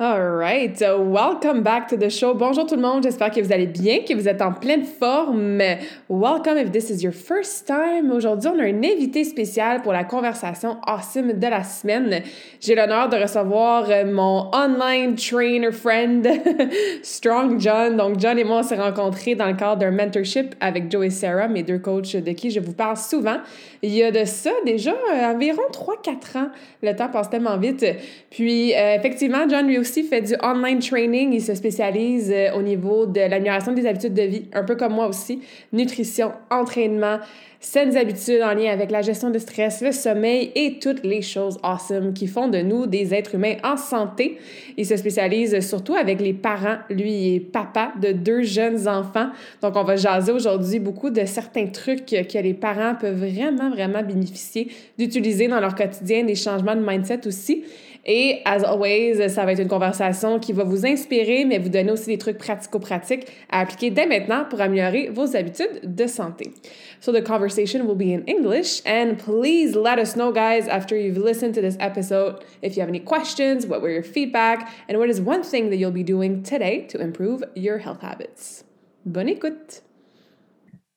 All right, welcome back to the show. Bonjour tout le monde, j'espère que vous allez bien, que vous êtes en pleine forme. Welcome if this is your first time. Aujourd'hui, on a un invité spécial pour la conversation awesome de la semaine. J'ai l'honneur de recevoir euh, mon online trainer friend, Strong John. Donc, John et moi, on s'est rencontrés dans le cadre d'un mentorship avec Joe et Sarah, mes deux coachs de qui je vous parle souvent. Il y a de ça déjà euh, environ 3-4 ans. Le temps passe tellement vite. Puis, euh, effectivement, John lui aussi fait du online training. Il se spécialise euh, au niveau de l'amélioration des habitudes de vie, un peu comme moi aussi. Nutrition, entraînement, saines habitudes en lien avec la gestion de stress, le sommeil et toutes les choses awesome qui font de nous des êtres humains en santé. Il se spécialise surtout avec les parents. Lui, il est papa de deux jeunes enfants. Donc, on va jaser aujourd'hui beaucoup de certains trucs que les parents peuvent vraiment, vraiment bénéficier d'utiliser dans leur quotidien, des changements de mindset aussi. Et, as always, ça va être une conversation qui va vous inspirer, mais vous donner aussi des trucs pratico-pratiques à appliquer dès maintenant pour améliorer vos habitudes de santé. So the conversation will be in English, and please let us know, guys, after you've listened to this episode, if you have any questions, what were your feedback, and what is one thing that you'll be doing today to improve your health habits. Bonne écoute!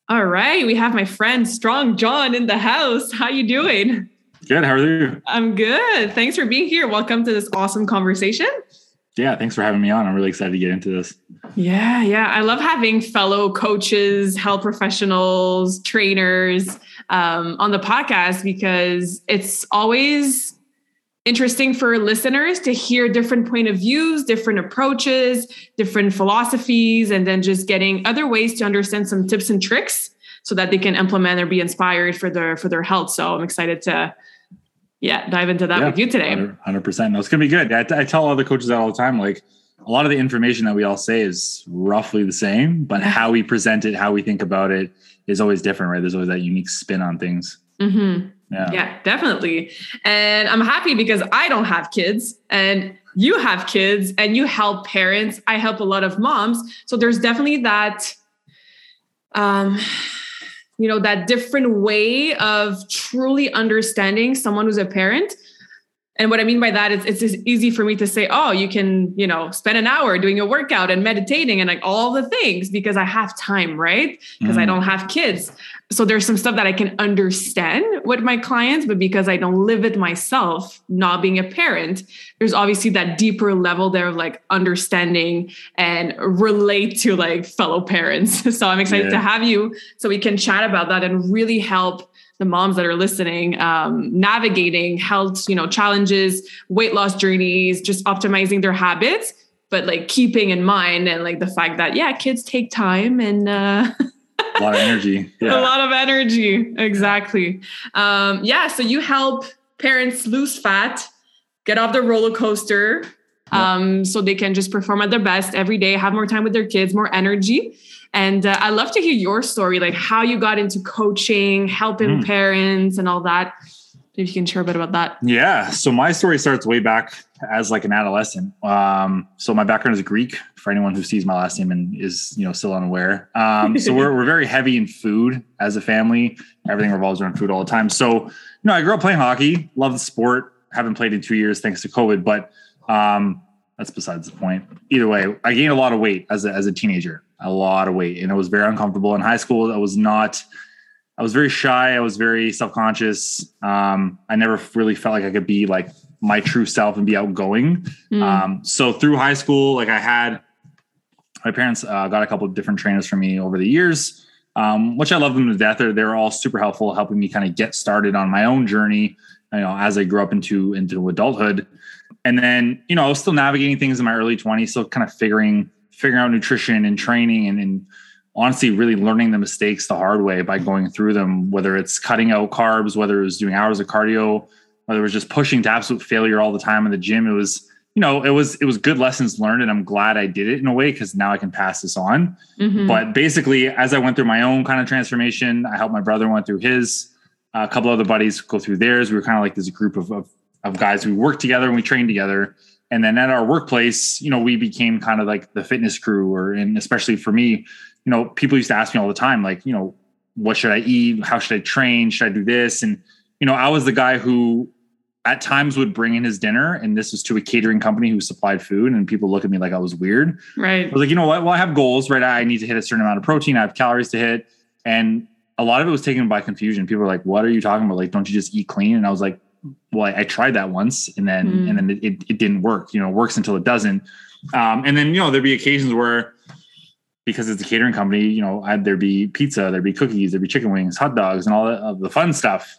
All right, we have my friend Strong John in the house. How you doing? Good. How are you? I'm good. Thanks for being here. Welcome to this awesome conversation. Yeah, thanks for having me on. I'm really excited to get into this. Yeah, yeah. I love having fellow coaches, health professionals, trainers um, on the podcast because it's always interesting for listeners to hear different point of views different approaches different philosophies and then just getting other ways to understand some tips and tricks so that they can implement or be inspired for their for their health so i'm excited to yeah, dive into that yeah, with you today. 100%. No, it's going to be good. I, I tell other coaches that all the time, like a lot of the information that we all say is roughly the same, but how we present it, how we think about it is always different, right? There's always that unique spin on things. Mm-hmm. Yeah. yeah, definitely. And I'm happy because I don't have kids and you have kids and you help parents. I help a lot of moms. So there's definitely that um you know that different way of truly understanding someone who's a parent and what i mean by that is it's easy for me to say oh you can you know spend an hour doing a workout and meditating and like all the things because i have time right because mm. i don't have kids so there's some stuff that I can understand with my clients, but because I don't live it myself, not being a parent, there's obviously that deeper level there of like understanding and relate to like fellow parents. So I'm excited yeah. to have you so we can chat about that and really help the moms that are listening um, navigating health, you know, challenges, weight loss journeys, just optimizing their habits, but like keeping in mind and like the fact that yeah, kids take time and. Uh, a lot of energy. Yeah. a lot of energy. Exactly. Um, yeah. So you help parents lose fat, get off the roller coaster, um, so they can just perform at their best every day, have more time with their kids, more energy. And uh, I love to hear your story, like how you got into coaching, helping mm. parents, and all that. If you can share a bit about that. Yeah. So my story starts way back as like an adolescent. Um, so my background is Greek for anyone who sees my last name and is, you know, still unaware. Um, so we're, we're very heavy in food as a family. Everything revolves around food all the time. So, you know, I grew up playing hockey, love the sport, haven't played in two years thanks to COVID, but um, that's besides the point. Either way, I gained a lot of weight as a, as a teenager, a lot of weight, and it was very uncomfortable. In high school, I was not, I was very shy. I was very self-conscious. Um, I never really felt like I could be like my true self and be outgoing. Mm. Um, so through high school, like I had my parents uh, got a couple of different trainers for me over the years, um, which I love them to death. They're, they're all super helpful, helping me kind of get started on my own journey. You know, as I grew up into into adulthood, and then you know I was still navigating things in my early 20s, still kind of figuring figuring out nutrition and training and, and honestly really learning the mistakes the hard way by going through them, whether it's cutting out carbs, whether it was doing hours of cardio, whether it was just pushing to absolute failure all the time in the gym. It was, you know, it was it was good lessons learned, and I'm glad I did it in a way because now I can pass this on. Mm-hmm. But basically, as I went through my own kind of transformation, I helped my brother went through his. Uh, a couple other buddies go through theirs. We were kind of like this group of, of of guys. We worked together and we trained together. And then at our workplace, you know, we became kind of like the fitness crew, or and especially for me, you know, people used to ask me all the time, like, you know, what should I eat? How should I train? Should I do this? And, you know, I was the guy who at times would bring in his dinner and this was to a catering company who supplied food and people look at me like I was weird. Right. I was like, you know what? Well, I have goals, right? I need to hit a certain amount of protein. I have calories to hit. And a lot of it was taken by confusion. People were like, what are you talking about? Like, don't you just eat clean? And I was like, well, I, I tried that once and then, mm. and then it, it, it, didn't work, you know, it works until it doesn't. Um, and then, you know, there'd be occasions where because it's a catering company, you know, I'd, there'd be pizza, there'd be cookies, there'd be chicken wings, hot dogs, and all the, of the fun stuff.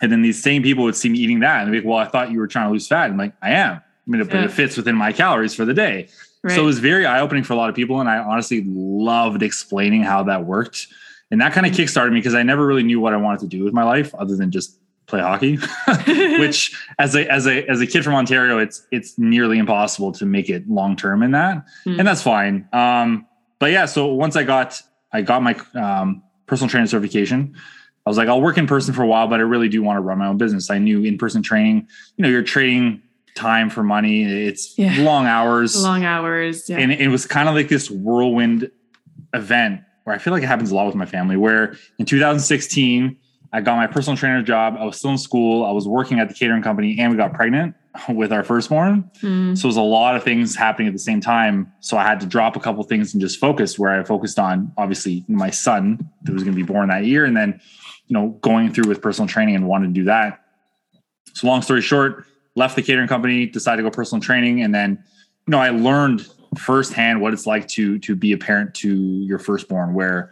And then these same people would see me eating that and be like, well, I thought you were trying to lose fat. I'm like, I am. I mean, yeah. it fits within my calories for the day. Right. So it was very eye opening for a lot of people. And I honestly loved explaining how that worked. And that kind of kickstarted me because I never really knew what I wanted to do with my life other than just play hockey, which as a, as a, as a kid from Ontario, it's, it's nearly impossible to make it long-term in that. Mm. And that's fine. Um, but yeah, so once I got, I got my um, personal training certification, I was like, I'll work in person for a while, but I really do want to run my own business. I knew in person training, you know, you're trading time for money. It's yeah. long hours, long hours. Yeah. And it was kind of like this whirlwind event where I feel like it happens a lot with my family. Where in 2016, I got my personal trainer job. I was still in school. I was working at the catering company and we got pregnant with our firstborn. Mm. So it was a lot of things happening at the same time. So I had to drop a couple things and just focus where I focused on obviously my son that was going to be born that year. And then you know, going through with personal training and wanted to do that. So long story short, left the catering company, decided to go personal training. And then, you know, I learned firsthand what it's like to, to be a parent to your firstborn where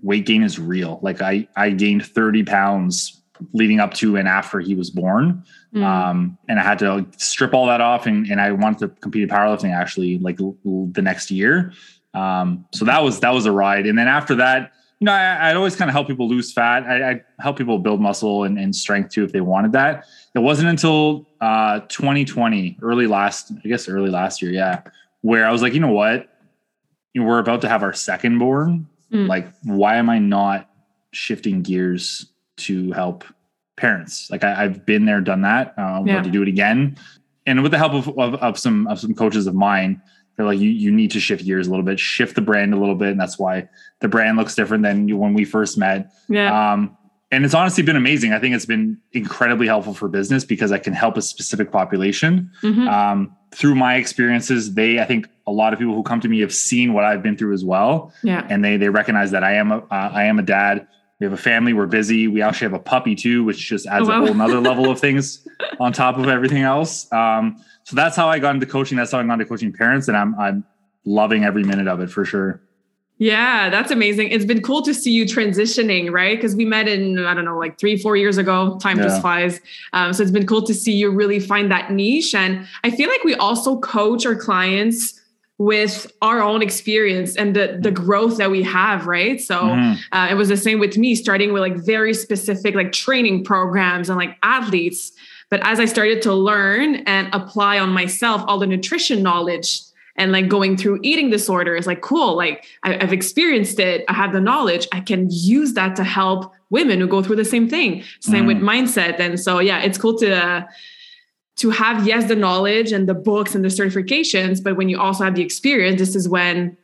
weight gain is real. Like I, I gained 30 pounds leading up to and after he was born. Mm. Um, and I had to strip all that off and, and I wanted to compete in powerlifting actually like the next year. Um, so that was, that was a ride. And then after that, you know, I, would always kind of help people lose fat. I, would help people build muscle and, and, strength too if they wanted that. It wasn't until uh, 2020, early last, I guess early last year, yeah, where I was like, you know what, you know, we're about to have our second born. Mm. Like, why am I not shifting gears to help parents? Like, I, have been there, done that. Uh, I'm yeah. going to do it again, and with the help of, of, of some of some coaches of mine they're like you you need to shift gears a little bit shift the brand a little bit and that's why the brand looks different than when we first met yeah um and it's honestly been amazing. I think it's been incredibly helpful for business because i can help a specific population. Mm-hmm. um through my experiences they i think a lot of people who come to me have seen what i've been through as well. Yeah. And they they recognize that i am a uh, i am a dad. We have a family. We're busy. We actually have a puppy too which just adds oh, wow. a whole nother level of things on top of everything else. Um so that's how I got into coaching. That's how I got into coaching parents, and I'm I'm loving every minute of it for sure. Yeah, that's amazing. It's been cool to see you transitioning, right? Because we met in, I don't know, like three, four years ago. Time yeah. just flies. Um, so it's been cool to see you really find that niche. And I feel like we also coach our clients with our own experience and the, the growth that we have, right? So mm-hmm. uh, it was the same with me, starting with like very specific like training programs and like athletes but as I started to learn and apply on myself all the nutrition knowledge and like going through eating disorders, like, cool, like I, have experienced it, I have the knowledge, I can use that to help women who go through the same thing. Same mm. with mindset. And so, yeah, it's cool to, uh, to have yes the knowledge and the books and the certifications but when you also have the experience this is when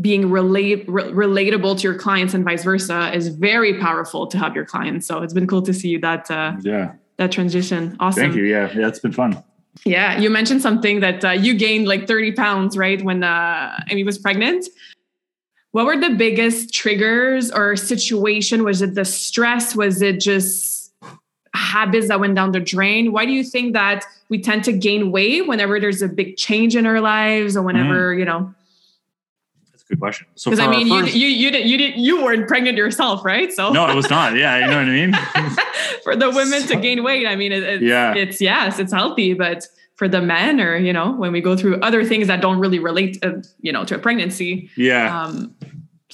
being relate re- relatable to your clients and vice versa is very powerful to help your clients so it's been cool to see that uh, yeah that transition. Awesome. Thank you. Yeah, yeah, it's been fun. Yeah, you mentioned something that uh, you gained like 30 pounds, right? When uh, Amy was pregnant. What were the biggest triggers or situation? Was it the stress? Was it just habits that went down the drain? Why do you think that we tend to gain weight whenever there's a big change in our lives or whenever, mm. you know, good question. So because I mean, first, you you you did you did you weren't pregnant yourself, right? So no, it was not. Yeah, you know what I mean. For the women so, to gain weight, I mean, it, it's, yeah, it's yes, it's healthy, but for the men or you know when we go through other things that don't really relate uh, you know to a pregnancy yeah um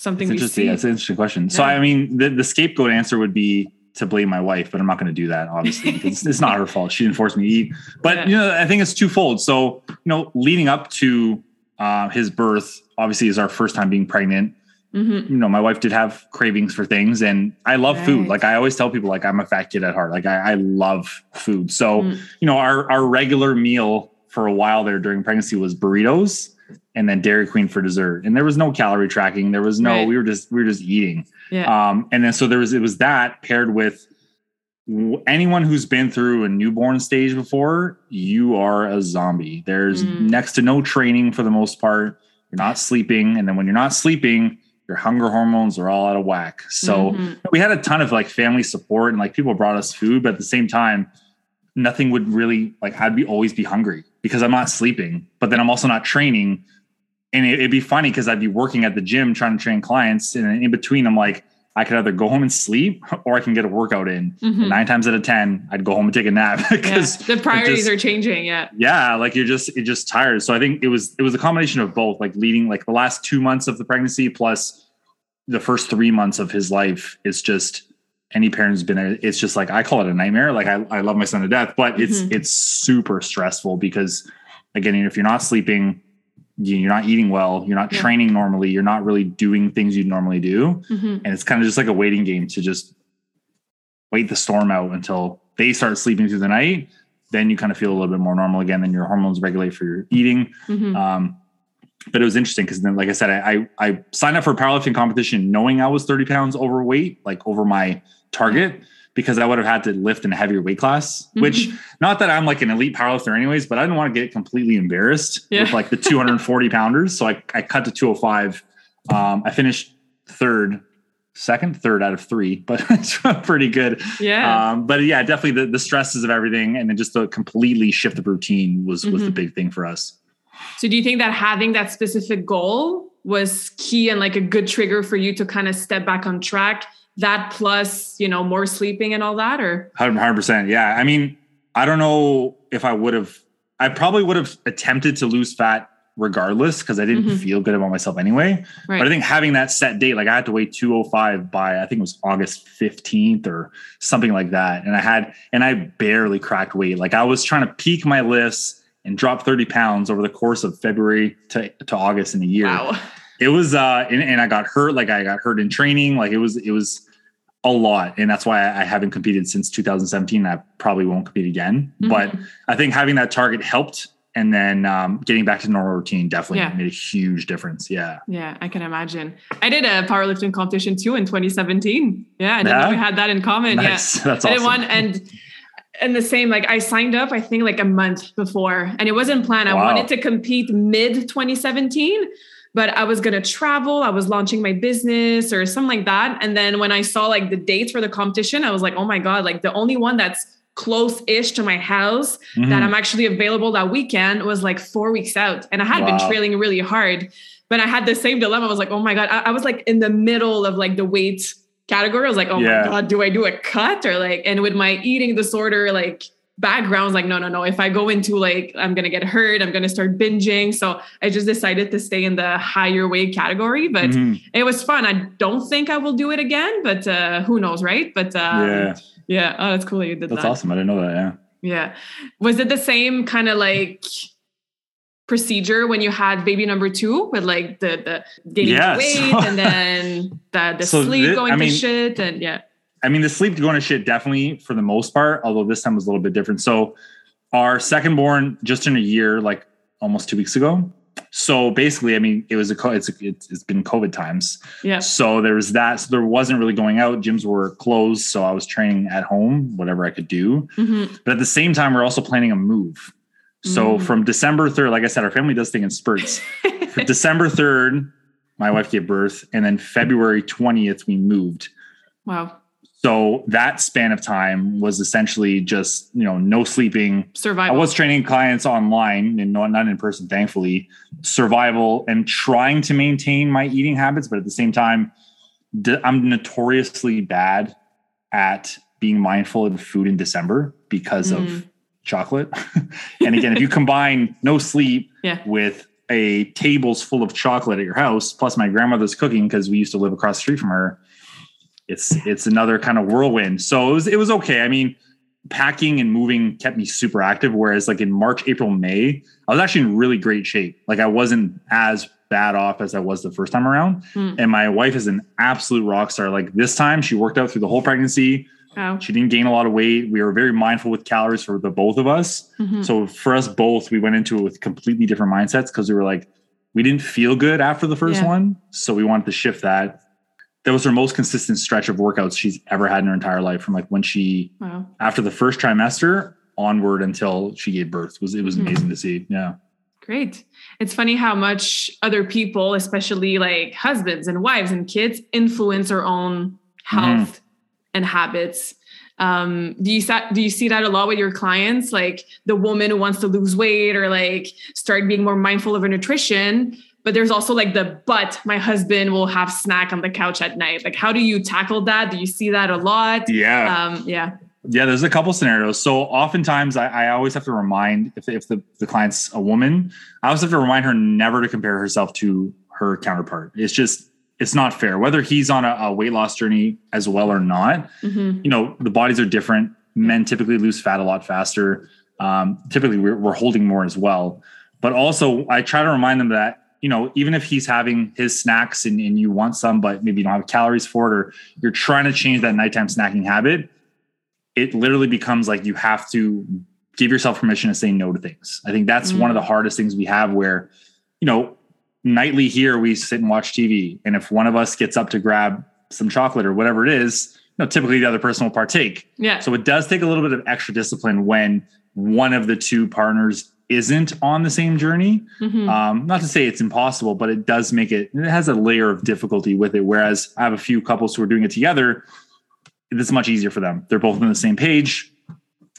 something It's interesting. That's an interesting question. So, I mean, the, the scapegoat answer would be to blame my wife, but I'm not going to do that, obviously. because it's, it's not her fault. She didn't force me to eat. But, Yeah. you know, I think it's twofold. So, you know, leading up to uh, his birth, obviously, is our first time being pregnant. Mhm. You know, my wife did have cravings for things, and I love food. Like I always tell people, like I'm a fat kid at heart. Like I, I love food. So, Mm. you know, our our regular meal for a while there during pregnancy was burritos and then Dairy Queen for dessert. And there was no calorie tracking. There was no, Right. we were just, we were just eating. yeah Um, and then so there was, it was that paired with anyone who's been through a newborn stage before, you are a zombie. There's Mm. next to no training for the most part. You're not sleeping. And then when you're not sleeping, your hunger hormones are all out of whack. So Mhm. we had a ton of like family support and like people brought us food, but at the same time, nothing would really like I'd be always be hungry because I'm not sleeping, but then I'm also not training. And it, would be funny because I'd be working at the gym trying to train clients, and in between, I'm like, I could either go home and sleep or I can get a workout in. Mhm. Nine times out of ten, I'd go home and take a nap yeah. because the priorities just- are changing yeah yeah, like you're just you're just tired. So I think it was it was a combination of both, like leading like the last two months of the pregnancy plus the first three months of his life. It's just any parent's been a, it's just like I call it a nightmare. Like I, I love my son to death, but it's Mhm. it's super stressful because again, if you're not sleeping, you're not eating well, you're not Yeah. training normally, you're not really doing things you'd normally do. Mhm. And it's kind of just like a waiting game to just wait the storm out until they start sleeping through the night. Then you kind of feel a little bit more normal again. Then your hormones regulate for your eating. Mhm. Um, but it was interesting because then, like I said, I, I I signed up for a powerlifting competition knowing I was 30 pounds overweight, like over my target, because I would have had to lift in a heavier weight class. Which, Mhm. not that I'm like an elite powerlifter, anyways, but I didn't want to get completely embarrassed Yeah. with like the 240 pounders. So I, I cut to 205. Um, I finished third, second, third out of three, but it's pretty good. yeah Um, but yeah, definitely the, the stresses of everything, and then just the completely shift of routine was was the Mhm. big thing for us. So do you think that having that specific goal was key and like a good trigger for you to kind of step back on track? That plus, you know, more sleeping and all that, or Hundred percent. Yeah. I mean, I don't know if I would have. I probably would have attempted to lose fat regardless because I didn't Mhm. feel good about myself anyway. right? But I think having that set date, like I had to wait 205 by I think it was August 15th or something like that. And I had and I barely cracked weight. Like I was trying to peak my lifts and drop 30 pounds over the course of February to, to August in a year. wow. It was uh and, and I got hurt, like I got hurt in training. Like it was it was a lot. And that's why I haven't competed since 2017. I probably won't compete again. But Mhm. I think having that target helped. And then um, getting back to normal routine definitely Yeah. made a huge difference. Yeah. Yeah, I can imagine. I did a powerlifting competition too in 2017. Yeah, I didn't know we had that in common. Nice. Yeah. That's I awesome. did one and and the same, like I signed up, I think like a month before, and it wasn't planned. I wanted to compete mid 2017, but I was gonna travel, I was launching my business or something like that. And then when I saw like the dates for the competition, I was like, oh my God, like the only one that's close-ish to my house that Mhm. I'm actually available that weekend was like four weeks out. And I had been Wow. trailing really hard, but I had the same dilemma. I was like, oh my God, I, I was like in the middle of like the weight category. I was like, oh Yeah. my God, do I do a cut or like, and with my eating disorder, like background, I was like, no, no, no. If I go into like, I'm going to get hurt, I'm going to start binging. So I just decided to stay in the higher weight category, but Mhm. it was fun. I don't think I will do it again, but uh, who knows, right? But um, yeah, yeah. Oh, that's cool that you did that's that. awesome. I didn't know that. Yeah. Yeah. Was it the same kind of like procedure when you had baby number two with like the the gaining weight and then the, the So sleep thi- going I mean- to shit and yeah. I mean, the sleep going to shit definitely for the most part, although this time was a little bit different. So, our second born just in a year, like almost two weeks ago. So basically, I mean, it was a it's it's, it's been COVID times. Yeah. So there was that. So there wasn't really going out. Gyms were closed, so I was training at home, whatever I could do. Mhm. But at the same time, we're also planning a move. So Mm. from December third, like I said, our family does things in spurts. December third, my wife gave birth, and then February twentieth, we moved. wow. So that span of time was essentially just, you know, no sleeping. Survival. I was training clients online and not, not in person, thankfully, survival and trying to maintain my eating habits. But at the same time, I'm notoriously bad at being mindful of food in December because Mm. of chocolate. and again, if you combine no sleep Yeah. with a tables full of chocolate at your house, plus my grandmother's cooking because we used to live across the street from her, it's it's another kind of whirlwind. So it was it was okay. I mean, packing and moving kept me super active. Whereas like in March, April, May, I was actually in really great shape. Like I wasn't as bad off as I was the first time around. Hmm. And my wife is an absolute rock star. Like this time, she worked out through the whole pregnancy. Wow. She didn't gain a lot of weight. We were very mindful with calories for the both of us. Mhm. So for us both, we went into it with completely different mindsets because we were like, we didn't feel good after the first Yeah. one. So we wanted to shift that. That was her most consistent stretch of workouts she's ever had in her entire life from like when she Wow. after the first trimester onward until she gave birth. It was it was Mhm. amazing to see. Yeah. Great. It's funny how much other people, especially like husbands and wives and kids, influence our own health and habits. Um, do you do you see that a lot with your clients? Like the woman who wants to lose weight or like start being more mindful of her nutrition. But there's also like the but my husband will have snack on the couch at night. Like how do you tackle that? Do you see that a lot? Yeah. Um, yeah. Yeah, there's a couple scenarios. So oftentimes I, I always have to remind if, if the, the client's a woman, I always have to remind her never to compare herself to her counterpart. It's just, it's not fair. Whether he's on a, a weight loss journey as well or not, Mhm. you know, the bodies are different. Men typically lose fat a lot faster. Um, typically we're, we're holding more as well. But also I try to remind them that, you know, even if he's having his snacks and, and you want some, but maybe you don't have calories for it, or you're trying to change that nighttime snacking habit, it literally becomes like you have to give yourself permission to say no to things. I think that's one of the mm. hardest things we have where, you know, nightly here we sit and watch TV. And if one of us gets up to grab some chocolate or whatever it is, you know, typically the other person will partake. Yeah. So it does take a little bit of extra discipline when one of the two partners isn't on the same journey. Mhm. Um, not to say it's impossible, but it does make it, it has a layer of difficulty with it. Whereas I have a few couples who are doing it together, it's much easier for them. They're both on the same page.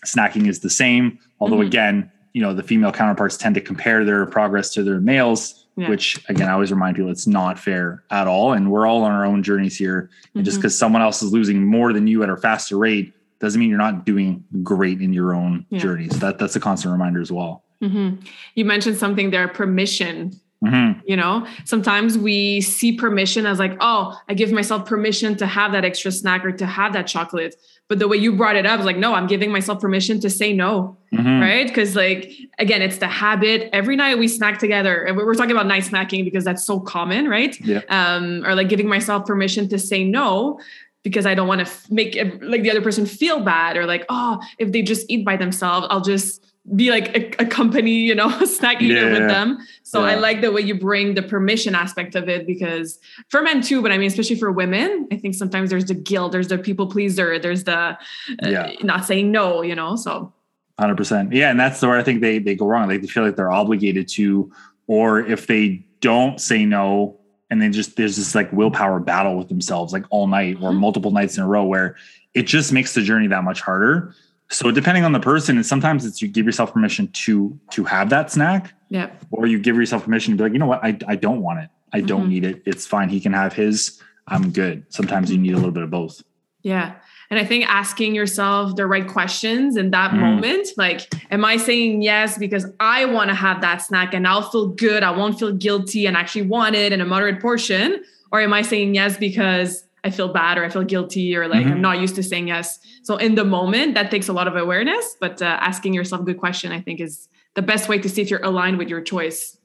Snacking is the same. Although, Mhm. again, you know, the female counterparts tend to compare their progress to their males, Yeah. which again, I always remind people it's not fair at all. And we're all on our own journeys here. And just Mhm. because someone else is losing more than you at a faster rate doesn't mean you're not doing great in your own Yeah. journeys. That that's a constant reminder as well. Mhm. You mentioned something there, permission. Mhm. You know, sometimes we see permission as like, oh, I give myself permission to have that extra snack or to have that chocolate. But the way you brought it up is like, no, I'm giving myself permission to say no, Mhm. right? Because, like, again, it's the habit. Every night we snack together, and we're talking about night snacking because that's so common, right? Yeah. Um, or like giving myself permission to say no because I don't want to f- make like the other person feel bad or like, oh, if they just eat by themselves, I'll just be like a, a company, you know, a snack eater Yeah. with them. So I like the way you bring the permission aspect of it because for men too, but I mean, especially for women, I think sometimes there's the guilt, there's the people pleaser, there's the uh, Yeah. not saying no, you know. So Hundred percent. Yeah, and that's where I think they they go wrong. Like they feel like they're obligated to, or if they don't say no, and then just there's this like willpower battle with themselves, like all night or Mhm. multiple nights in a row, where it just makes the journey that much harder. So depending on the person, and sometimes it's you give yourself permission to to have that snack, yeah, or you give yourself permission to be like, you know what, I I don't want it. I don't Mhm. need it. It's fine. He can have his. I'm good. Sometimes you need a little bit of both. yeah. And I think asking yourself the right questions in that Mhm. moment, like, am I saying yes because I want to have that snack and I'll feel good, I won't feel guilty and actually want it in a moderate portion? Or am I saying yes because I feel bad or I feel guilty or like Mhm. I'm not used to saying yes? So in the moment, that takes a lot of awareness, but uh, asking yourself a good question, I think, is the best way to see if you're aligned with your choice.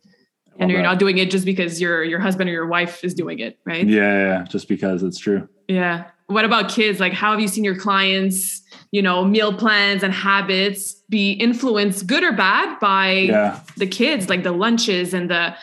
And you're that. not doing it just because your your husband or your wife is doing it, right? Yeah, yeah, yeah, just because it's true. Yeah. What about kids? Like, how have you seen your clients, you know, meal plans and habits be influenced, good or bad, by Yeah. the kids, like the lunches and the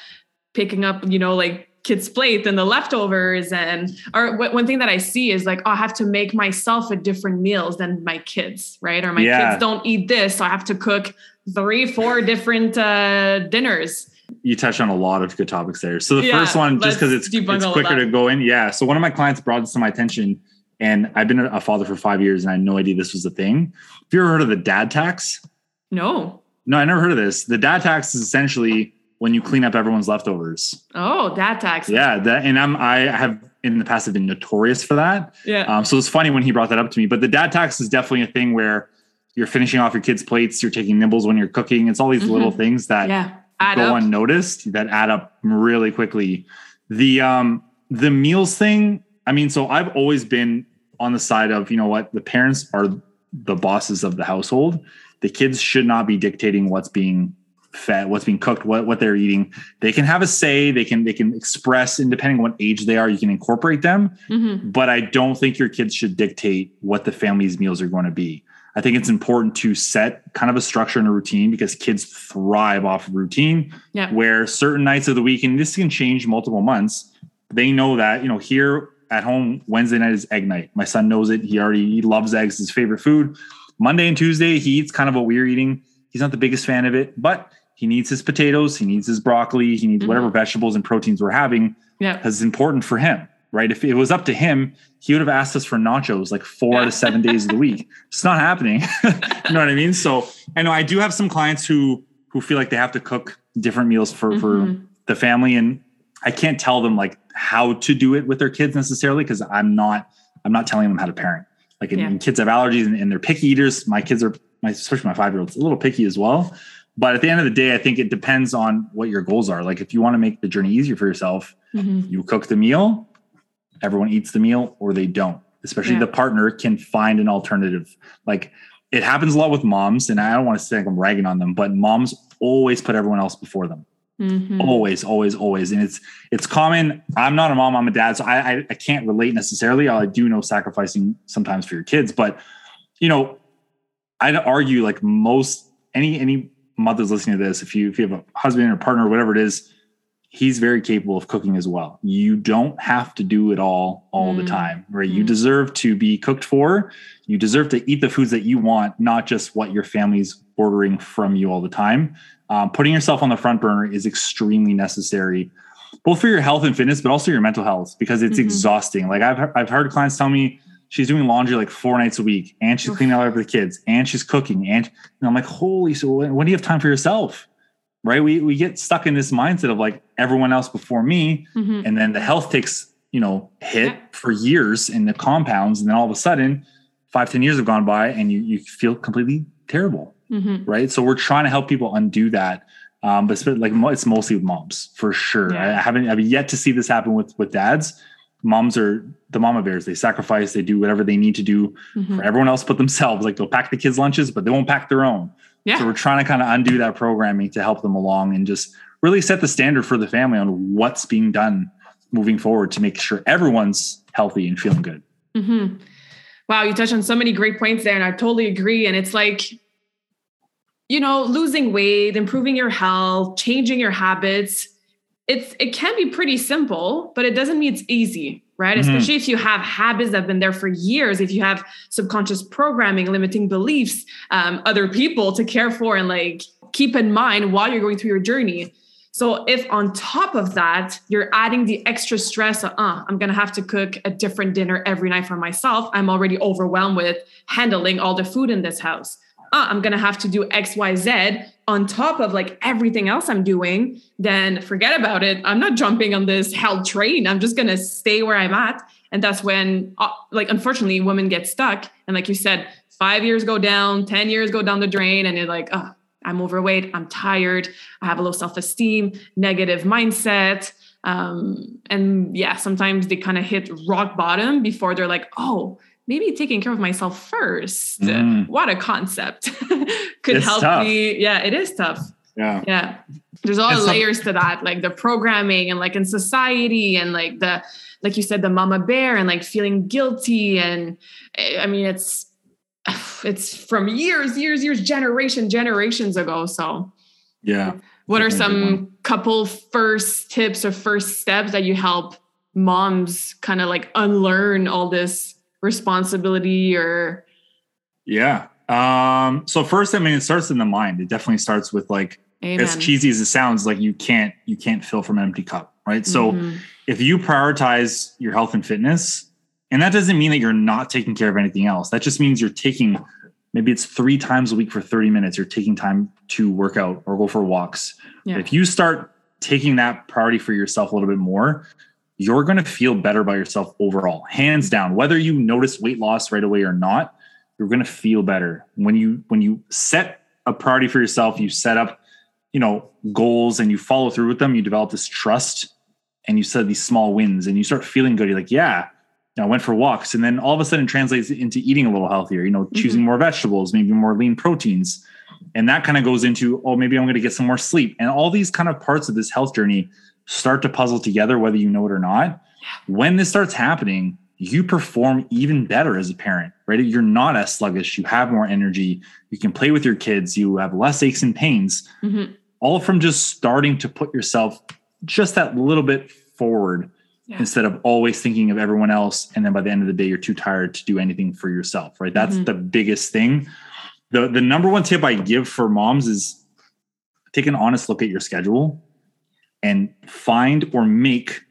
picking up, you know, like kids' plate and the leftovers? And or one thing that I see is like, oh, I have to make myself a different meals than my kids, right? Or my Yeah. kids don't eat this, so I have to cook three, four different uh, dinners. you touched on a lot of good topics there. So the Yeah, first one, just because it's it's quicker to go in. Yeah. So one of my clients brought this to my attention, and I've been a father for five years, and I had no idea this was a thing. Have you ever heard of the dad tax? No. No, I never heard of this. The dad tax is essentially when you clean up everyone's leftovers. Oh, dad tax. Yeah, that and I'm I have in the past have been notorious for that. Yeah. Um, so it's funny when he brought that up to me. But the dad tax is definitely a thing where you're finishing off your kids' plates, you're taking nibbles when you're cooking. It's all these mm-hmm. little things that yeah. add go up. unnoticed that add up really quickly. The um the meals thing, I mean, so I've always been on the side of, you know what, the parents are the bosses of the household. The kids should not be dictating what's being fed, what's being cooked, what what they're eating. They can have a say. They can they can express, and depending on what age they are, you can incorporate them. Mm-hmm. But I don't think your kids should dictate what the family's meals are going to be. I think it's important to set kind of a structure and a routine because kids thrive off of routine. Yeah. Where certain nights of the week, and this can change multiple months, they know that you know here at home Wednesday night is egg night. My son knows it. He already he loves eggs, his favorite food. Monday and Tuesday he eats kind of what we're eating. He's not the biggest fan of it, but he needs his potatoes, he needs his broccoli, he needs mm-hmm. whatever vegetables and proteins we're having. Yeah. Because it's important for him, right? If it was up to him, he would have asked us for nachos like four out of seven days of the week. It's not happening. you know what I mean? So I know I do have some clients who who feel like they have to cook different meals for mm-hmm. for the family. And I can't tell them like how to do it with their kids necessarily because I'm not I'm not telling them how to parent. Like yeah. and kids have allergies and, and, they're picky eaters. My kids are my especially my five year olds a little picky as well. But at the end of the day, I think it depends on what your goals are. Like if you want to make the journey easier for yourself, mm-hmm. you cook the meal, everyone eats the meal, or they don't. Especially yeah. the partner can find an alternative. Like it happens a lot with moms, and I don't want to say like I'm ragging on them, but moms always put everyone else before them. Mm-hmm. Always, always, always. And it's it's common. I'm not a mom, I'm a dad, so I, I I can't relate necessarily. I do know sacrificing sometimes for your kids, but you know, I'd argue like most any any mothers listening to this, if you if you have a husband or partner or whatever it is, he's very capable of cooking as well. You don't have to do it all all mm. the time, right? Mm. You deserve to be cooked for. You deserve to eat the foods that you want, not just what your family's ordering from you all the time. Um, putting yourself on the front burner is extremely necessary, both for your health and fitness, but also your mental health because it's mm-hmm. exhausting. Like I've I've heard clients tell me she's doing laundry like four nights a week and she's cleaning out after the kids and she's cooking and, and I'm like, holy, so when, when, do you have time for yourself? Right. We, we get stuck in this mindset of like everyone else before me. Mm-hmm. And then the health takes, you know, hit yeah. for years in the compounds. And then all of a sudden five ten years have gone by and you, you feel completely terrible. Mm-hmm. Right. So we're trying to help people undo that. Um, but it's like it's mostly with moms for sure. Yeah. I haven't, I've yet to see this happen with, with dads moms are the mama bears. They sacrifice, they do whatever they need to do mm-hmm. for everyone else but themselves. Like they'll pack the kids' lunches, but they won't pack their own. Yeah. So we're trying to kind of undo that programming to help them along and just really set the standard for the family on what's being done moving forward to make sure everyone's healthy and feeling good. Mm-hmm. Wow, you touched on so many great points there, and I totally agree. And it's like, you know, losing weight, improving your health, changing your habits it's it can be pretty simple, but it doesn't mean it's easy, right? Mm-hmm. Especially if you have habits that have been there for years, if you have subconscious programming, limiting beliefs, um, other people to care for and like keep in mind while you're going through your journey. So if on top of that, you're adding the extra stress, of, uh, I'm gonna have to cook a different dinner every night for myself. I'm already overwhelmed with handling all the food in this house. Uh, I'm gonna have to do X, Y, Z on top of like everything else I'm doing, then forget about it. I'm not jumping on this hell train. I'm just going to stay where I'm at. And that's when, uh, like, unfortunately, women get stuck. And like you said, five years go down, 10 years go down the drain. And you're like, oh, I'm overweight. I'm tired. I have a low self esteem, negative mindset. Um, and yeah, sometimes they kind of hit rock bottom before they're like, oh, maybe taking care of myself first. Mm. What a concept could it's help tough. me. Yeah, it is tough. Yeah. Yeah. There's all the layers to that, like the programming and like in society and like the, like you said, the mama bear and like feeling guilty. And I mean, it's, it's from years, years, years, generation, generations ago. So, yeah. What are some couple first tips or first steps that you help moms kind of like unlearn all this responsibility or yeah um so first i mean it starts in the mind it definitely starts with like Amen. as cheesy as it sounds like you can't you can't fill from an empty cup right so mm-hmm. if you prioritize your health and fitness and that doesn't mean that you're not taking care of anything else that just means you're taking maybe it's three times a week for 30 minutes you're taking time to work out or go for walks yeah. if you start taking that priority for yourself a little bit more you're going to feel better by yourself overall, hands down. Whether you notice weight loss right away or not, you're going to feel better when you when you set a priority for yourself you set up you know goals and you follow through with them you develop this trust and you set these small wins and you start feeling good you're like yeah I went for walks and then all of a sudden translates into eating a little healthier, you know, mm-hmm. choosing more vegetables, maybe more lean proteins. And that kind of goes into, oh, maybe I'm going to get some more sleep. And all these kind of parts of this health journey start to puzzle together, whether you know it or not. When this starts happening, you perform even better as a parent, right? You're not as sluggish. You have more energy. You can play with your kids. You have less aches and pains, mm-hmm. all from just starting to put yourself just that little bit forward yeah. instead of always thinking of everyone else. And then by the end of the day, you're too tired to do anything for yourself, right? That's mm-hmm. the biggest thing. The, the number one tip I give for moms is take an honest look at your schedule and find or make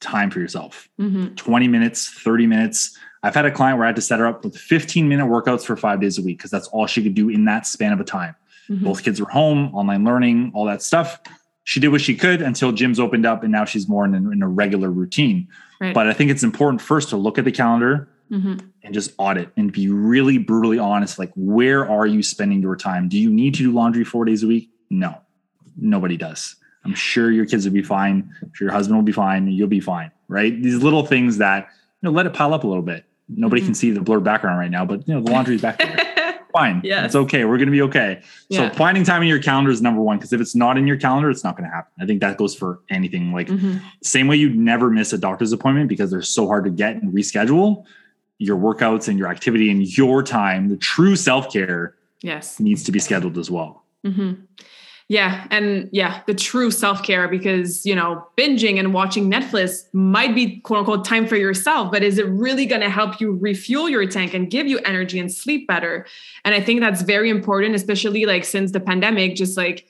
time for yourself. Mm-hmm. 20 minutes 30 minutes. I've had a client where i had to set her up with 15 minute workouts for five days a week because that's all she could do in that span of a time. Mm-hmm. both kids were home online learning all that stuff. She did what she could until gyms opened up and now she's more in, in a regular routine. Right. but i think it's important first to look at the calendar mm-hmm. and just audit and be really brutally honest like where are you spending your time? Do you need to do laundry four days a week? No. Nobody does I'm sure your kids will be fine. I'm sure your husband will be fine. You'll be fine, right? These little things that you know, let it pile up a little bit. Nobody mm-hmm. can see the blurred background right now, but you know the laundry's back there. fine, yeah, it's okay. We're gonna be okay. Yeah. So finding time in your calendar is number one because if it's not in your calendar, it's not going to happen. I think that goes for anything. Like mm-hmm. same way you'd never miss a doctor's appointment because they're so hard to get and reschedule. Your workouts and your activity and your time, the true self care, yes, needs to be scheduled as well. Mm-hmm. Yeah. And yeah, the true self care because, you know, binging and watching Netflix might be quote unquote time for yourself, but is it really going to help you refuel your tank and give you energy and sleep better? And I think that's very important, especially like since the pandemic, just like,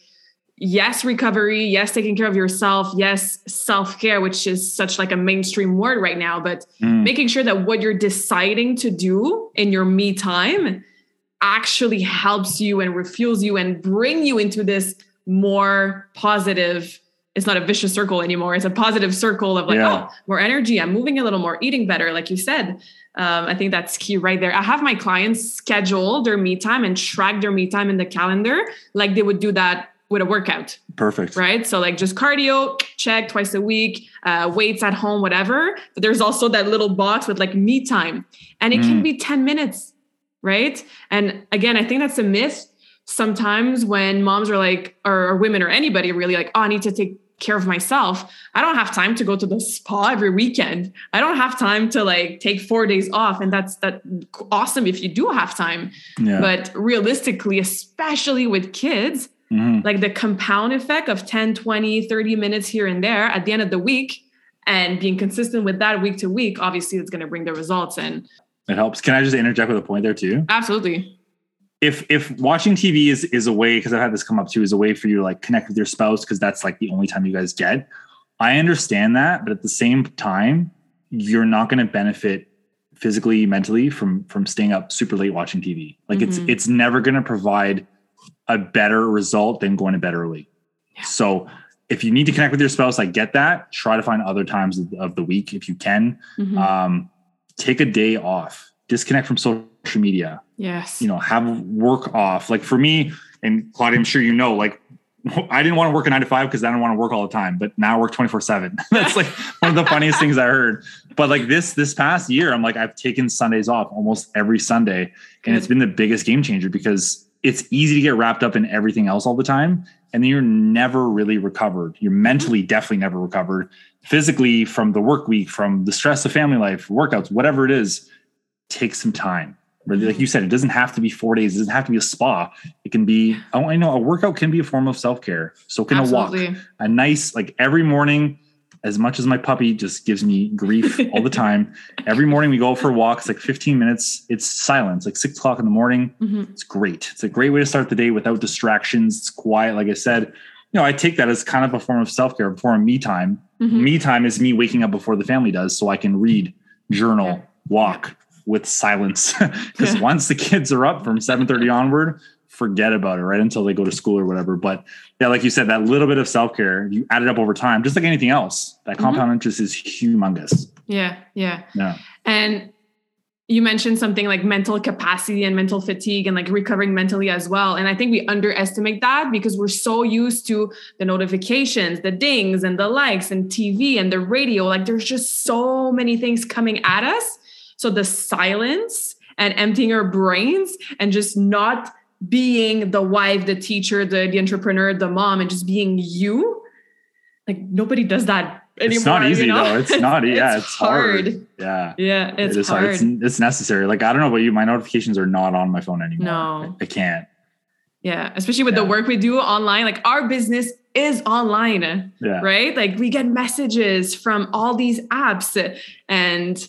yes, recovery, yes, taking care of yourself, yes, self care, which is such like a mainstream word right now, but mm. making sure that what you're deciding to do in your me time actually helps you and refuels you and bring you into this more positive it's not a vicious circle anymore it's a positive circle of like yeah. oh more energy i'm moving a little more eating better like you said. Um, i think that's key right there. I have my clients schedule their me time and track their me time in the calendar like they would do that with a workout. Perfect. Right? So like just cardio check twice a week uh, weights at home whatever. But there's also that little box with like me time. And it mm. can be 10 minutes right? And again i think that's a myth sometimes when moms are like, or, or women or anybody really like, oh, I need to take care of myself. I don't have time to go to the spa every weekend. I don't have time to like take 4 days off and that's that awesome if you do have time. Yeah. But realistically, especially with kids, mm-hmm. like the compound effect of 10, 20, 30 minutes here and there at the end of the week and being consistent with that week to week, obviously it's going to bring the results and it helps. Can I just interject with a point there too? Absolutely if if watching TV is is a way because I've had this come up too is a way for you to like connect with your spouse because that's like the only time you guys get. I understand that, but at the same time, you're not going to benefit physically, mentally from from staying up super late watching TV. Like mm-hmm. it's it's never going to provide a better result than going to bed early. Yeah. So if you need to connect with your spouse, I get that. Try to find other times of, the week if you can. Mm-hmm. Um, take a day off. Disconnect from social media. Yes. You know, have work off. Like for me, and Claudia, I'm sure you know, like I didn't want to work a nine to five because I don't want to work all the time, but now I work 24 seven. That's like one of the funniest things I heard. But like this, this past year, I'm like, I've taken Sundays off almost every Sunday. And it's been the biggest game changer because it's easy to get wrapped up in everything else all the time. And then you're never really recovered. You're mm-hmm. mentally definitely never recovered. Physically from the work week, from the stress of family life, workouts, whatever it is, take some time like you said, it doesn't have to be four days. It doesn't have to be a spa. It can be, oh, I know a workout can be a form of self care. So can Absolutely. a walk. A nice, like every morning, as much as my puppy just gives me grief all the time, every morning we go for walks, like 15 minutes. It's silence, like six o'clock in the morning. Mm-hmm. It's great. It's a great way to start the day without distractions. It's quiet. Like I said, you know, I take that as kind of a form of self care, a form of me time. Mm-hmm. Me time is me waking up before the family does so I can read, journal, yeah. walk with silence because yeah. once the kids are up from 7.30 onward forget about it right until they go to school or whatever but yeah like you said that little bit of self-care you add it up over time just like anything else that mm-hmm. compound interest is humongous yeah yeah yeah and you mentioned something like mental capacity and mental fatigue and like recovering mentally as well. And I think we underestimate that because we're so used to the notifications, the dings, and the likes, and TV and the radio. Like there's just so many things coming at us. So the silence and emptying our brains and just not being the wife, the teacher, the, the entrepreneur, the mom, and just being you. Like nobody does that anymore. It's not easy you know? though. It's not. Yeah, it's, it's hard. hard. Yeah. Yeah, it's it is hard. It's, it's necessary. Like I don't know about you, my notifications are not on my phone anymore. No. I, I can't. Yeah, especially with the work we do online. Like our business is online, Yeah. right? Like we get messages from all these apps. And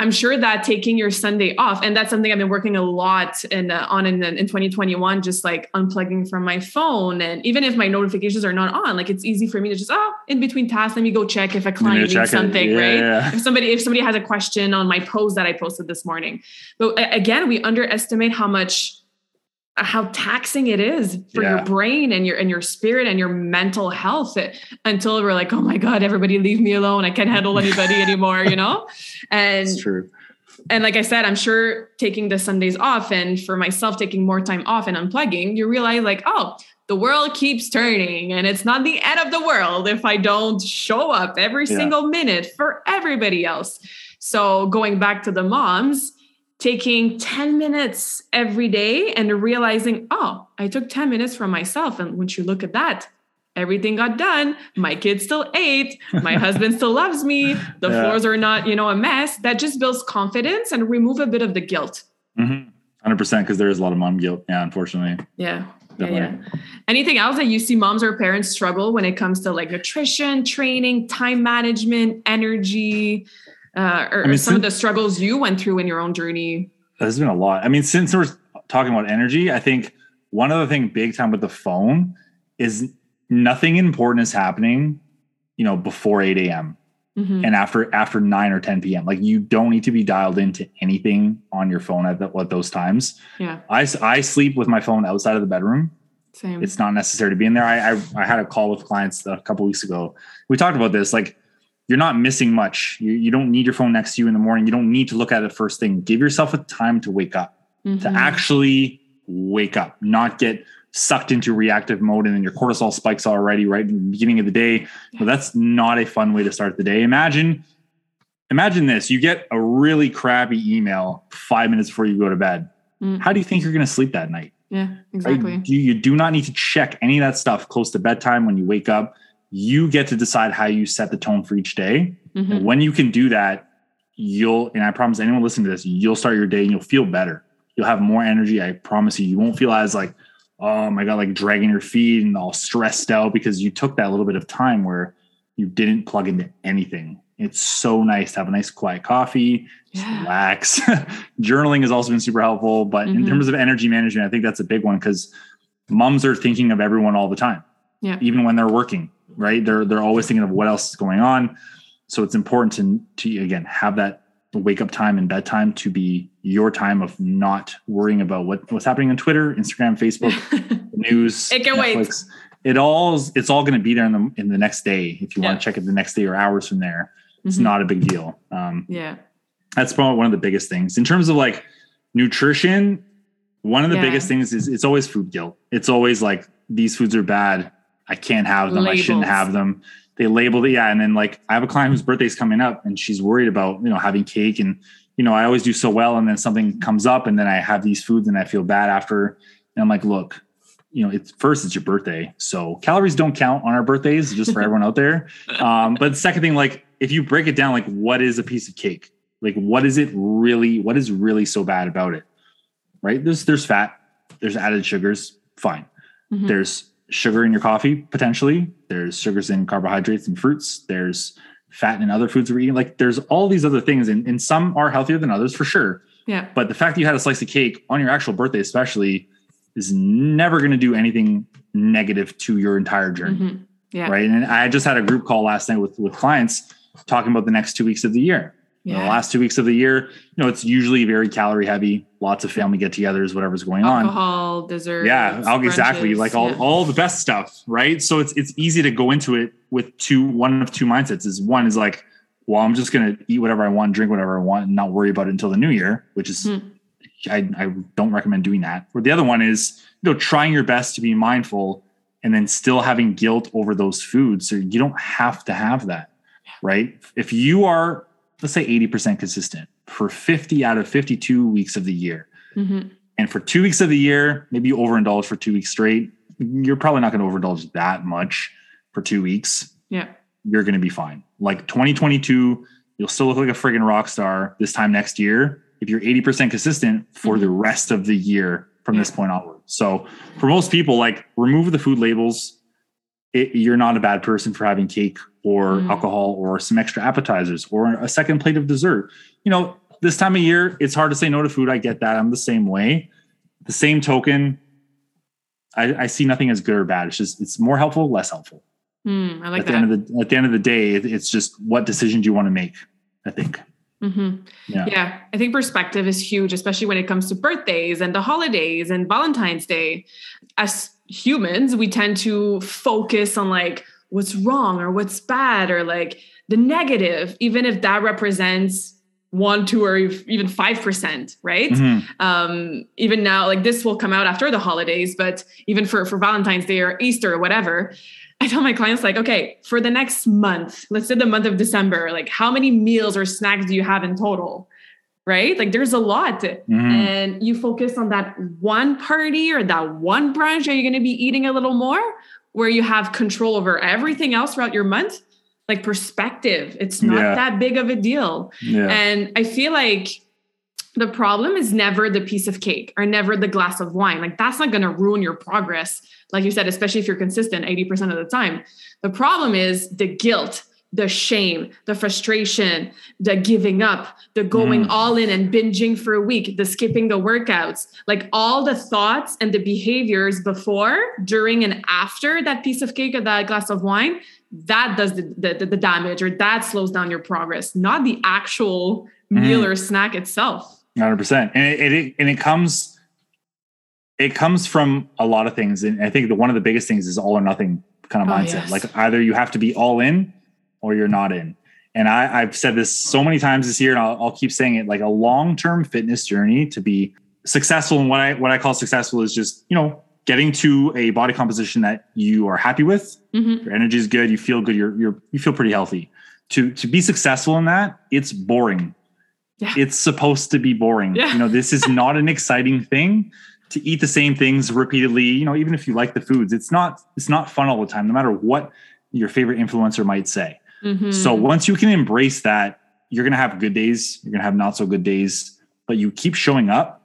I'm sure that taking your Sunday off, and that's something I've been working a lot in, uh, on in, in 2021, just like unplugging from my phone. And even if my notifications are not on, like it's easy for me to just, oh, in between tasks, let me go check if a client needs something, Yeah, right? If somebody, if somebody has a question on my post that I posted this morning. But again, we underestimate how much how taxing it is for Yeah. your brain and your and your spirit and your mental health it- until we're like oh my god everybody leave me alone i can't handle anybody anymore you know and It's true. and like i said i'm sure taking the sundays off and for myself taking more time off and unplugging you realize like oh the world keeps turning and it's not the end of the world if i don't show up every Yeah. single minute for everybody else so going back to the moms taking 10 minutes every day and realizing, oh, I took 10 minutes for myself. And once you look at that, everything got done. My kids still ate. My husband still loves me. The Yeah. floors are not, you know, a mess. That just builds confidence and remove a bit of the guilt. Mhm. 100% because there is a lot of mom guilt. Yeah, unfortunately. Yeah. Yeah, yeah. Anything else that you see moms or parents struggle when it comes to like nutrition, training, time management, energy, uh, or, I mean, some of the struggles you went through in your own journey? There's been a lot. I mean, since we're talking about energy, I think one other thing big time with the phone is nothing important is happening, you know, before 8 a.m. Mhm. and after after 9 or 10 p.m. Like you don't need to be dialed into anything on your phone at, the, at those times. Yeah, I, I sleep with my phone outside of the bedroom. same. It's not necessary to be in there. I, I, I had a call with clients a couple weeks ago. We talked about this. Like you're not missing much. You, you don't need your phone next to you in the morning. You don't need to look at it first thing. Give yourself a time to wake up, to Mhm. actually wake up, not get sucked into reactive mode and then your cortisol spikes already right in the beginning of the day. Well, that's not a fun way to start the day. Imagine, imagine this: you get a really crappy email five minutes before you go to bed. Mm. How do you think you're going to sleep that night? Yeah, Right? exactly. You, you do not need to check any of that stuff close to bedtime when you wake up. You get to decide how you set the tone for each day. Mhm. And when you can do that, you'll, and I promise anyone listening to this, you'll start your day and you'll feel better. You'll have more energy. I promise you. You won't feel as like, oh my God, like dragging your feet and all stressed out because you took that little bit of time where you didn't plug into anything. It's so nice to have a nice quiet coffee, Yeah. relax. Journaling has also been super helpful. But in Mhm. terms of energy management, I think that's a big one because moms are thinking of everyone all the time. Yeah. Even when they're working, right? They're they're always thinking of what else is going on. So it's important to to again have that wake up time and bedtime to be your time of not worrying about what, what's happening on Twitter, Instagram, Facebook, news. It can wait. It all it's all going to be there in the in the next day if you Yeah. want to check it the next day or hours from there. It's Mhm. not a big deal. Um, Yeah. that's probably one of the biggest things in terms of like nutrition one of the Yeah. biggest things is it's always food guilt it's always like these foods are bad i can't have them. I shouldn't have them. They label it yeah and then like i have a client whose birthday's coming up and she's worried about you know having cake and you know i always do so well and then something comes up and then i have these foods and i feel bad after. And i'm like look you know it's first it's your birthday so calories don't count on our birthdays just for everyone out there. Um, but the second thing like if you break it down like what is a piece of cake? Like what is it really what is really so bad about it? Right? There's there's fat there's added sugars fine. Mhm. there's sugar in your coffee potentially. There's sugars in carbohydrates and fruits. There's fat in other foods we're eating. Like there's all these other things and, and some are healthier than others for sure. Yeah. but the fact that you had a slice of cake on your actual birthday especially is never going to do anything negative to your entire journey. Mhm. Yeah. right? And i just had a group call last night with with clients talking about the next two weeks of the year Yeah. the last two weeks of the year you know it's usually very calorie heavy lots of family get-togethers whatever's going on Alcohol, dessert. yeah exactly like all, all the best stuff right so it's it's easy to go into it with two one of two mindsets is one is like well, I'm just going to eat whatever I want, drink whatever I want, and not worry about it until the new year, which is, Hmm. I, I don't recommend doing that. Or the other one is, you know, trying your best to be mindful and then still having guilt over those foods. So you don't have to have that, right? If you are, let's say 80% consistent for 50 out of 52 weeks of the year, Mhm. and for two weeks of the year, maybe you overindulge for two weeks straight, you're probably not going to overindulge that much for two weeks Yeah. you're going to be fine. Like 2022, you'll still look like a friggin' rock star this time next year if you're 80% consistent for the rest of the year from this point onward. So for most people, like remove the food labels. It, you're not a bad person for having cake or Mm. alcohol or some extra appetizers or a second plate of dessert. You know, this time of year, it's hard to say no to food. I get that. I'm the same way. The same token, I, I see nothing as good or bad. It's just it's more helpful, less helpful Mm, I like at the that. end of the at the end of the day, it, it's just what decision do you want to make? I think. hmm Yeah. Yeah, I think perspective is huge, especially when it comes to birthdays and the holidays and Valentine's Day. As humans, we tend to focus on like what's wrong or what's bad or like the negative, even if that represents one, two, or even five percent, right? Mhm. um, even now, like this will come out after the holidays, but even for, for Valentine's Day or Easter or whatever, I tell my clients, like, okay, for the next month, let's say the month of December, like how many meals or snacks do you have in total? Right? Like there's a lot. Mhm. And you focus on that one party or that one brunch, are you going to be eating a little more where you have control over everything else throughout your month? Like perspective, it's not Yeah. that big of a deal. Yeah. And I feel like the problem is never the piece of cake or never the glass of wine. Like that's not going to ruin your progress. Like you said, especially if you're consistent 80% of the time. The problem is the guilt, the shame, the frustration, the giving up, the going Mm. all in and binging for a week, the skipping the workouts, like all the thoughts and the behaviors before, during, and after that piece of cake or that glass of wine. That does the, the, the damage or that slows down your progress, not the actual meal Mhm. or snack itself. Hundred percent, and it, it and it comes, it comes from a lot of things, and I think the one of the biggest things is all or nothing kind of Oh, mindset. yes. Like either you have to be all in, or you're not in. And I, I've said this so many times this year, and I'll, I'll keep saying it. Like a long term fitness journey to be successful, and what I what I call successful is just you know getting to a body composition that you are happy with, Mhm. your energy is good, you feel good, you're you're you feel pretty healthy. To to be successful in that, it's boring. Yeah. It's supposed to be boring. Yeah. You know, this is not an exciting thing to eat the same things repeatedly, you know, even if you like the foods. It's not it's not fun all the time, no matter what your favorite influencer might say. So once you can embrace that, you're gonna have good days, you're gonna have not so good days, but you keep showing up,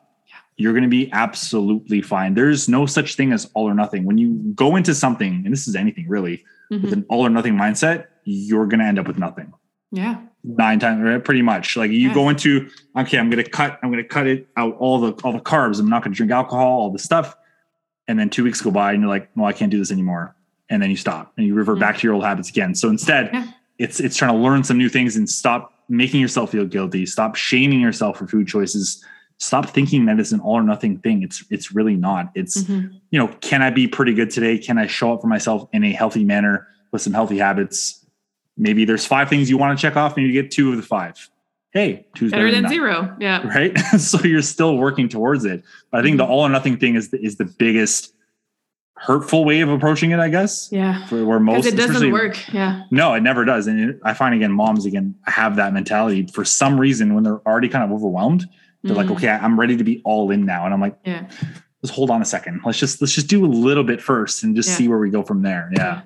you're gonna be absolutely fine. There's no such thing as all or nothing. When you go into something, and this is anything really, with Mhm. an all or nothing mindset, you're gonna end up with nothing. yeah. Nine times, right? pretty much. Like you Yeah. go into, okay, I'm gonna cut, I'm gonna cut it out all the all the carbs. I'm not gonna drink alcohol, all the stuff. And then two weeks go by, and you're like, well, I can't do this anymore. And then you stop, and you revert Mm. back to your old habits again. So instead, Yeah. It's it's trying to learn some new things and stop making yourself feel guilty. Stop shaming yourself for food choices. Stop thinking that it's an all or nothing thing. It's it's really not. It's Mhm. you know, can I be pretty good today? Can I show up for myself in a healthy manner with some healthy habits? Maybe there's five things you want to check off, and you get two of the five. Hey, two's Better than none, zero. Yeah. right? so you're still working towards it. But I think the Mm-hmm. all or nothing thing is the, is the biggest hurtful way of approaching it. I guess Yeah. for where most it doesn't work. Yeah. no, it never does. And it, I find again, moms again have that mentality for some reason when they're already kind of overwhelmed. They're like, Mhm. okay, I'm ready to be all in now. And I'm like, Yeah. let's hold on a second. Let's just let's just do a little bit first and just Yeah. see where we go from there. Yeah.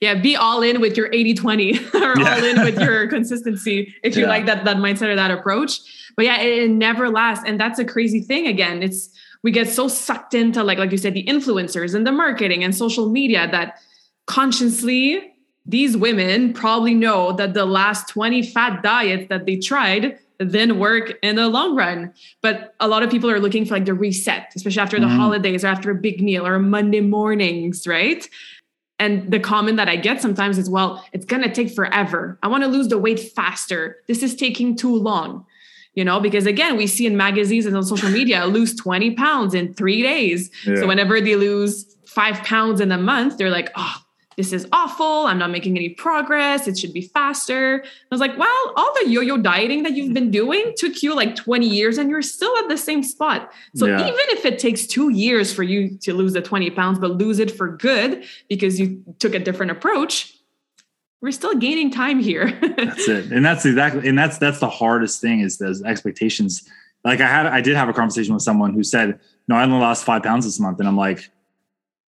Yeah. Be all in with your 80 20 or Yeah. all in with your consistency if you Yeah. like that, that mindset or that approach. But yeah, it, it never lasts. And that's a crazy thing. Again, it's, we get so sucked into like, like you said, the influencers and the marketing and social media that consciously these women probably know that the last 20 fat diets that they tried then work in the long run. But a lot of people are looking for like the reset, especially after the Mhm. holidays or after a big meal or Monday mornings, right? And the comment that I get sometimes is, well, it's going to take forever. I want to lose the weight faster. This is taking too long. You know, because again, we see in magazines and on social media, lose 20 pounds in three days. Yeah. So whenever they lose five pounds in a month, they're like, oh, this is awful. I'm not making any progress. It should be faster. I was like, well, all the yo yo dieting that you've been doing took you like 20 years and you're still at the same spot. So yeah. even if it takes two years for you to lose the 20 pounds, but lose it for good because you took a different approach, we're still gaining time here. that's it. And that's exactly, and that's, that's the hardest thing is those expectations. Like I had, I did have a conversation with someone who said, no, I only lost five pounds this month. And I'm like,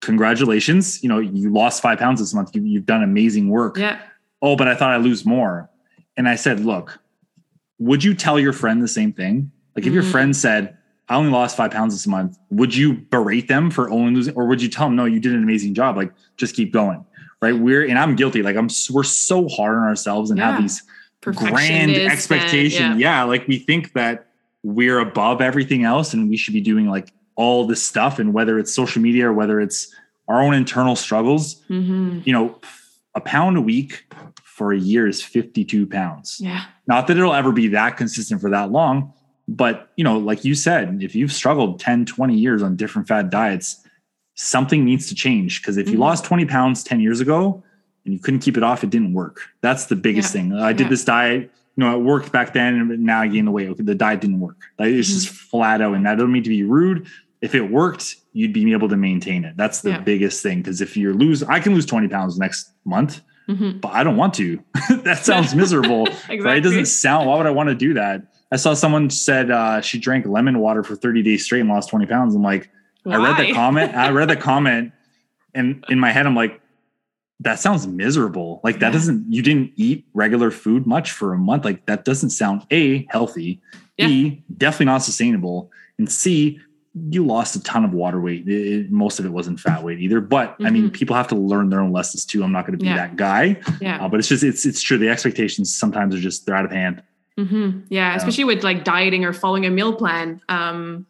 congratulations. You know, you lost five pounds this month. You, have done amazing work. Yeah. Oh, but I thought I'd lose more. And I said, look, would you tell your friend the same thing? Like if mm-hmm. your friend said, I only lost five pounds this month, would you berate them for only losing, or would you tell them, no, you did an amazing job? Like just keep going. Right. We're, and I'm guilty. Like I'm, we're so hard on ourselves and yeah. have these grand expectation. And, yeah. yeah. Like we think that we're above everything else and we should be doing like all this stuff and whether it's social media or whether it's our own internal struggles mm-hmm. you know a pound a week for a year is 52 pounds yeah not that it'll ever be that consistent for that long but you know like you said if you've struggled 10 20 years on different fad diets something needs to change because if you mm-hmm. lost 20 pounds 10 years ago and you couldn't keep it off it didn't work that's the biggest yeah. thing i did yeah. this diet you know, it worked back then, and now I gained the weight. Okay, the diet didn't work. Like, it's mm-hmm. just flat out, and that doesn't mean to be rude if it worked, you'd be able to maintain it. That's the yeah. biggest thing. Because if you're lose, I can lose 20 pounds next month, mm-hmm. but I don't want to. that sounds miserable. exactly. Right? It doesn't sound, why would I want to do that? I saw someone said uh, she drank lemon water for 30 days straight and lost 20 pounds. I'm like, why? I read the comment. I read the comment and in my head, I'm like, that sounds miserable. Like that yeah. doesn't, you didn't eat regular food much for a month. Like that doesn't sound A, healthy, yeah. B, definitely not sustainable. And C, you lost a ton of water weight. It, most of it wasn't fat weight either. But mm-hmm. I mean, mm-hmm. people have to learn their own lessons too. I'm not going to be yeah. that guy. Yeah. Uh, but it's just it's it's true. The expectations sometimes are just they're out of hand. Mm-hmm. Yeah, especially with like dieting or following a meal plan. Um,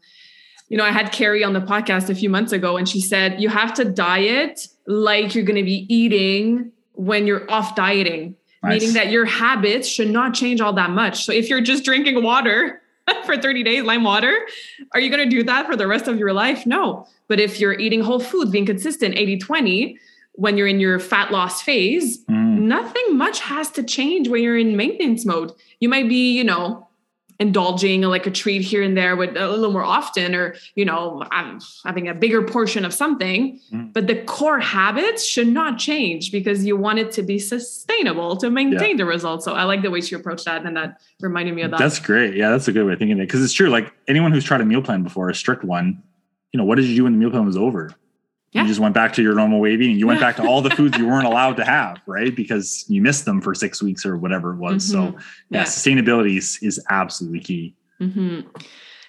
you know, I had Carrie on the podcast a few months ago, and she said you have to diet like you're going to be eating when you're off dieting. Nice. Meaning that your habits should not change all that much. So if you're just drinking water for 30 days, lime water. Are you going to do that for the rest of your life? No. But if you're eating whole food, being consistent, 80 20, when you're in your fat loss phase, mm. nothing much has to change when you're in maintenance mode. You might be, you know, indulging like a treat here and there with a little more often or you know having a bigger portion of something. Mm. but the core habits should not change because you want it to be sustainable to maintain yeah. the results. So i like the way she approached that and that reminded me of that. That's great. Yeah that's a good way of thinking it because it's true like anyone who's tried a meal plan before a strict one you know what did you do when the meal plan was over yeah. You just went back to your normal way of eating. You went back to all the foods you weren't allowed to have, right? Because you missed them for six weeks or whatever it was. Mm-hmm. So, yeah, yeah, sustainability is, is absolutely key. Mm-hmm.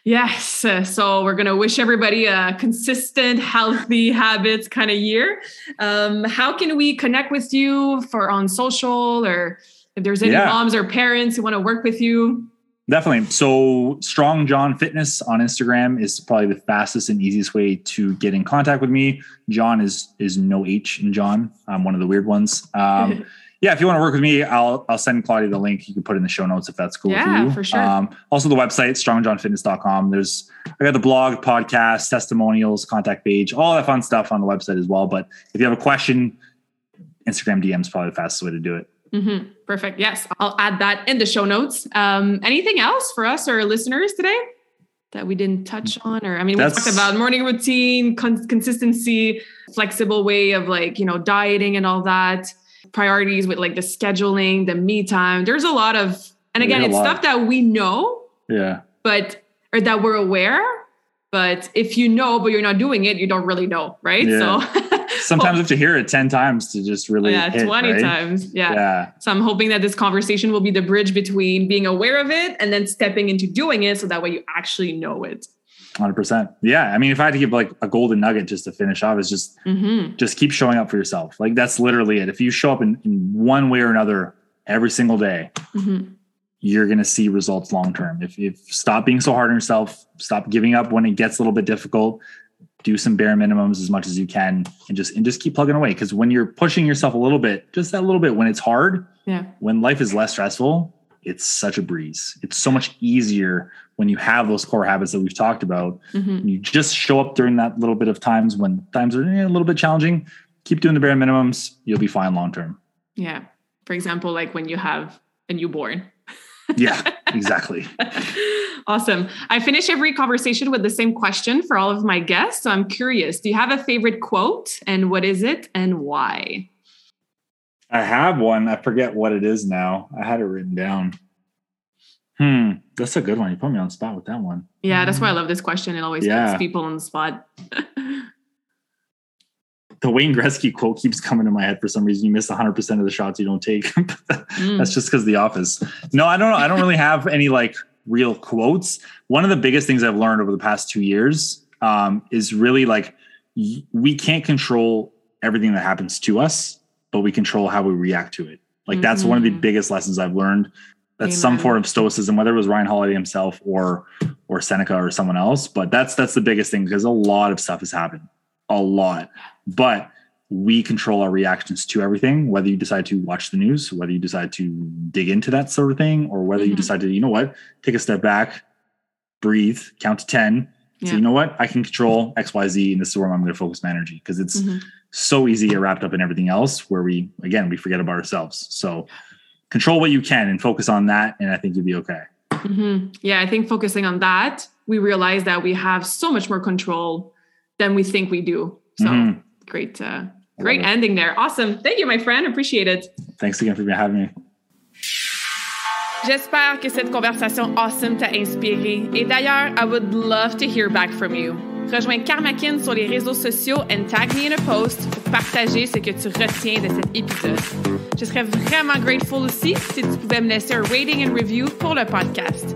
Yes. Uh, so we're going to wish everybody a consistent, healthy habits kind of year. Um, how can we connect with you for on social or if there's any yeah. moms or parents who want to work with you? Definitely. So Strong Jon Fitness on Instagram is probably the fastest and easiest way to get in contact with me. Jon is is no H in Jon. I'm one of the weird ones. Um, yeah, if you want to work with me, I'll I'll send Claudia the link. You can put in the show notes if that's cool yeah, with you. for sure. Um, also the website, strongjonfitness.com. There's I got the blog, podcast, testimonials, contact page, all that fun stuff on the website as well. But if you have a question, Instagram DM is probably the fastest way to do it. Mm-hmm. Perfect. Yes, I'll add that in the show notes. Um, anything else for us or listeners today that we didn't touch on? Or I mean, That's... we talked about morning routine, con- consistency, flexible way of like you know dieting and all that. Priorities with like the scheduling, the me time. There's a lot of, and again, it's stuff that we know. Yeah. But or that we're aware. But if you know, but you're not doing it, you don't really know, right? Yeah. So sometimes you have to hear it 10 times to just really yeah hit, 20 right? times yeah. yeah so i'm hoping that this conversation will be the bridge between being aware of it and then stepping into doing it so that way you actually know it 100% yeah i mean if i had to give like a golden nugget just to finish off is just mm-hmm. just keep showing up for yourself like that's literally it if you show up in, in one way or another every single day mm-hmm. you're going to see results long term if, if stop being so hard on yourself stop giving up when it gets a little bit difficult do some bare minimums as much as you can and just and just keep plugging away because when you're pushing yourself a little bit just that little bit when it's hard yeah when life is less stressful it's such a breeze it's so much easier when you have those core habits that we've talked about mm-hmm. you just show up during that little bit of times when times are eh, a little bit challenging keep doing the bare minimums. You'll be fine long term. Yeah. For example, like when you have a newborn. Yeah, exactly. awesome. I finish every conversation with the same question for all of my guests. So I'm curious do you have a favorite quote and what is it and why? I have one. I forget what it is now. I had it written down. Hmm, that's a good one. You put me on the spot with that one. Yeah, that's why I love this question. It always yeah. puts people on the spot. the Wayne Gretzky quote keeps coming to my head for some reason. You miss 100% of the shots you don't take. mm. That's just because the office. No, I don't know. I don't really have any like real quotes. One of the biggest things I've learned over the past two years um, is really like we can't control everything that happens to us, but we control how we react to it. Like mm-hmm. that's one of the mm-hmm. biggest lessons I've learned that's Amen. some form of stoicism, whether it was Ryan Holiday himself or or Seneca or someone else. But that's that's the biggest thing because a lot of stuff has happened, a lot. But we control our reactions to everything, whether you decide to watch the news, whether you decide to dig into that sort of thing, or whether mm-hmm. you decide to, you know what, take a step back, breathe, count to 10. Yeah. So, you know what, I can control X, Y, Z, and this is where I'm going to focus my energy because it's mm-hmm. so easy to get wrapped up in everything else where we, again, we forget about ourselves. So, control what you can and focus on that and i think you'll be okay mm-hmm. yeah i think focusing on that we realize that we have so much more control than we think we do so mm-hmm. Great uh, great ending there awesome thank you my friend appreciate it thanks again for having me J'espère que cette conversation awesome t'a inspiré. Et d'ailleurs, I would love to hear back from you. Rejoins Karmakin sur les réseaux sociaux and tag me in a post pour partager ce que tu retiens de cet épisode. Je serais vraiment grateful aussi si tu pouvais me laisser un rating and review pour le podcast.